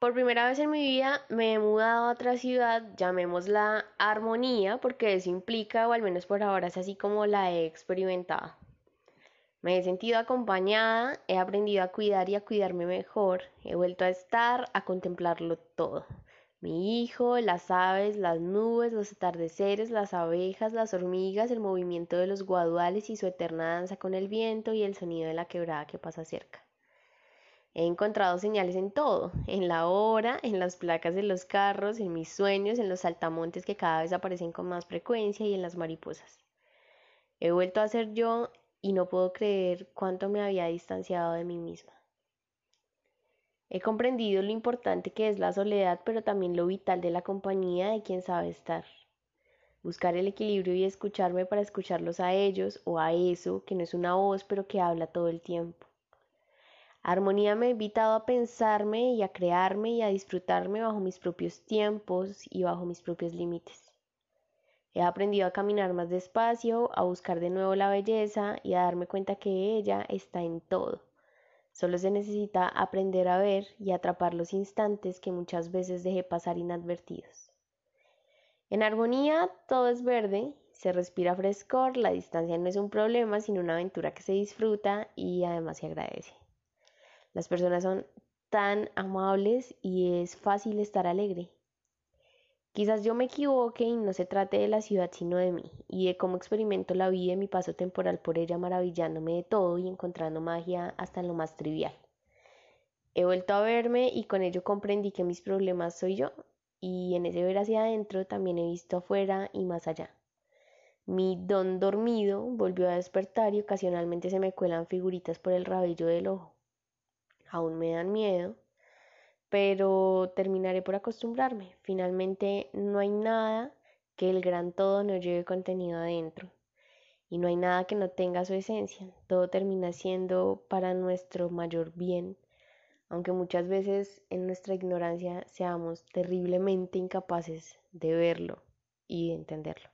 Por primera vez en mi vida me he mudado a otra ciudad, llamémosla armonía, porque eso implica, o al menos por ahora es así como la he experimentado. Me he sentido acompañada, he aprendido a cuidar y a cuidarme mejor, he vuelto a estar, a contemplarlo todo. Mi hijo, las aves, las nubes, los atardeceres, las abejas, las hormigas, el movimiento de los guaduales y su eterna danza con el viento y el sonido de la quebrada que pasa cerca. He encontrado señales en todo, en la hora, en las placas de los carros, en mis sueños, en los saltamontes que cada vez aparecen con más frecuencia y en las mariposas. He vuelto a ser yo y no puedo creer cuánto me había distanciado de mí misma. He comprendido lo importante que es la soledad, pero también lo vital de la compañía de quien sabe estar. Buscar el equilibrio y escucharme para escucharlos a ellos o a eso, que no es una voz, pero que habla todo el tiempo. Armonía me ha invitado a pensarme y a crearme y a disfrutarme bajo mis propios tiempos y bajo mis propios límites. He aprendido a caminar más despacio, a buscar de nuevo la belleza y a darme cuenta que ella está en todo. Solo se necesita aprender a ver y atrapar los instantes que muchas veces dejé pasar inadvertidos. En armonía todo es verde, se respira frescor, la distancia no es un problema, sino una aventura que se disfruta y además se agradece. Las personas son tan amables y es fácil estar alegre. Quizás yo me equivoque y no se trate de la ciudad sino de mí y de cómo experimento la vida y mi paso temporal por ella maravillándome de todo y encontrando magia hasta en lo más trivial. He vuelto a verme y con ello comprendí que mis problemas soy yo y en ese ver hacia adentro también he visto afuera y más allá. Mi don dormido volvió a despertar y ocasionalmente se me cuelan figuritas por el rabillo del ojo aún me dan miedo, pero terminaré por acostumbrarme. Finalmente no hay nada que el gran todo no lleve contenido adentro y no hay nada que no tenga su esencia. Todo termina siendo para nuestro mayor bien, aunque muchas veces en nuestra ignorancia seamos terriblemente incapaces de verlo y de entenderlo.